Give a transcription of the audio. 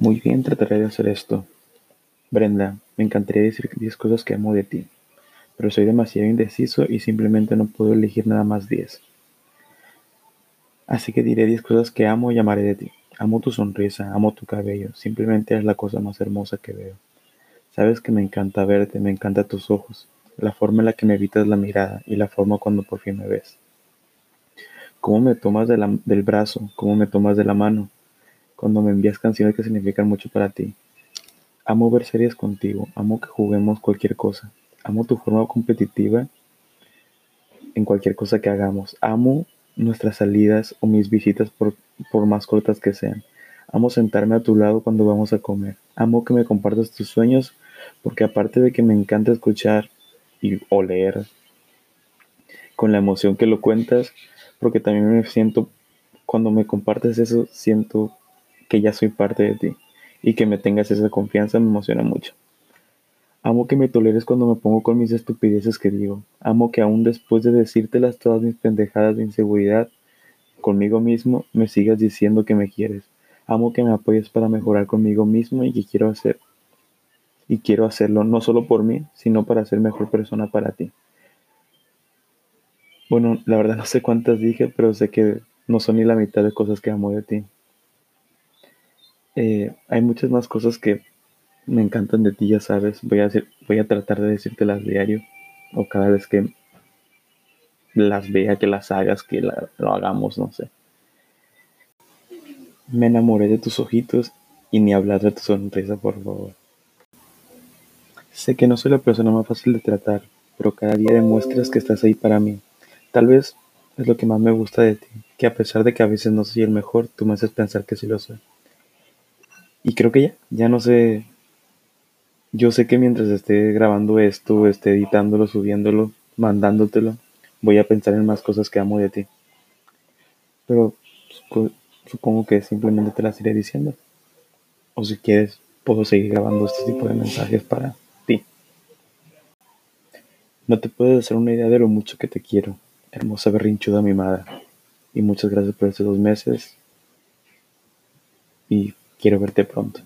Muy bien, trataré de hacer esto. Brenda, me encantaría decir 10 cosas que amo de ti, pero soy demasiado indeciso y simplemente no puedo elegir nada más 10. Así que diré 10 cosas que amo y amaré de ti. Amo tu sonrisa, amo tu cabello, simplemente es la cosa más hermosa que veo. Sabes que me encanta verte, me encanta tus ojos, la forma en la que me evitas la mirada y la forma cuando por fin me ves. Cómo me tomas del brazo, cómo me tomas de la mano, cuando me envías canciones que significan mucho para ti. Amo ver series contigo, amo que juguemos cualquier cosa, amo tu forma competitiva en cualquier cosa que hagamos, amo nuestras salidas o mis visitas por, por más cortas que sean. Amo sentarme a tu lado cuando vamos a comer. Amo que me compartas tus sueños porque aparte de que me encanta escuchar y o leer con la emoción que lo cuentas, porque también me siento, cuando me compartes eso, siento que ya soy parte de ti y que me tengas esa confianza me emociona mucho. Amo que me toleres cuando me pongo con mis estupideces que digo. Amo que aún después de decírtelas todas mis pendejadas de inseguridad conmigo mismo, me sigas diciendo que me quieres. Amo que me apoyes para mejorar conmigo mismo y que quiero hacer. Y quiero hacerlo no solo por mí, sino para ser mejor persona para ti. Bueno, la verdad no sé cuántas dije, pero sé que no son ni la mitad de cosas que amo de ti. Eh, hay muchas más cosas que me encantan de ti, ya sabes. Voy a, voy a tratar de decírtelas diario o cada vez que las vea, que las hagas, que lo hagamos, no sé. Me enamoré de tus ojitos y ni hablar de tu sonrisa, por favor. Sé que no soy la persona más fácil de tratar, pero cada día demuestras que estás ahí para mí. Tal vez es lo que más me gusta de ti, que a pesar de que a veces no soy el mejor, tú me haces pensar que sí lo soy. Y creo que ya, ya no sé. Yo sé que mientras esté grabando esto, esté editándolo, subiéndolo, mandándotelo, voy a pensar en más cosas que amo de ti. Pero supongo que simplemente te las iré diciendo. O si quieres, puedo seguir grabando este tipo de mensajes para ti. No te puedes hacer una idea de lo mucho que te quiero, hermosa berrinchuda mimada. Y muchas gracias por estos dos meses. Y Quiero verte pronto.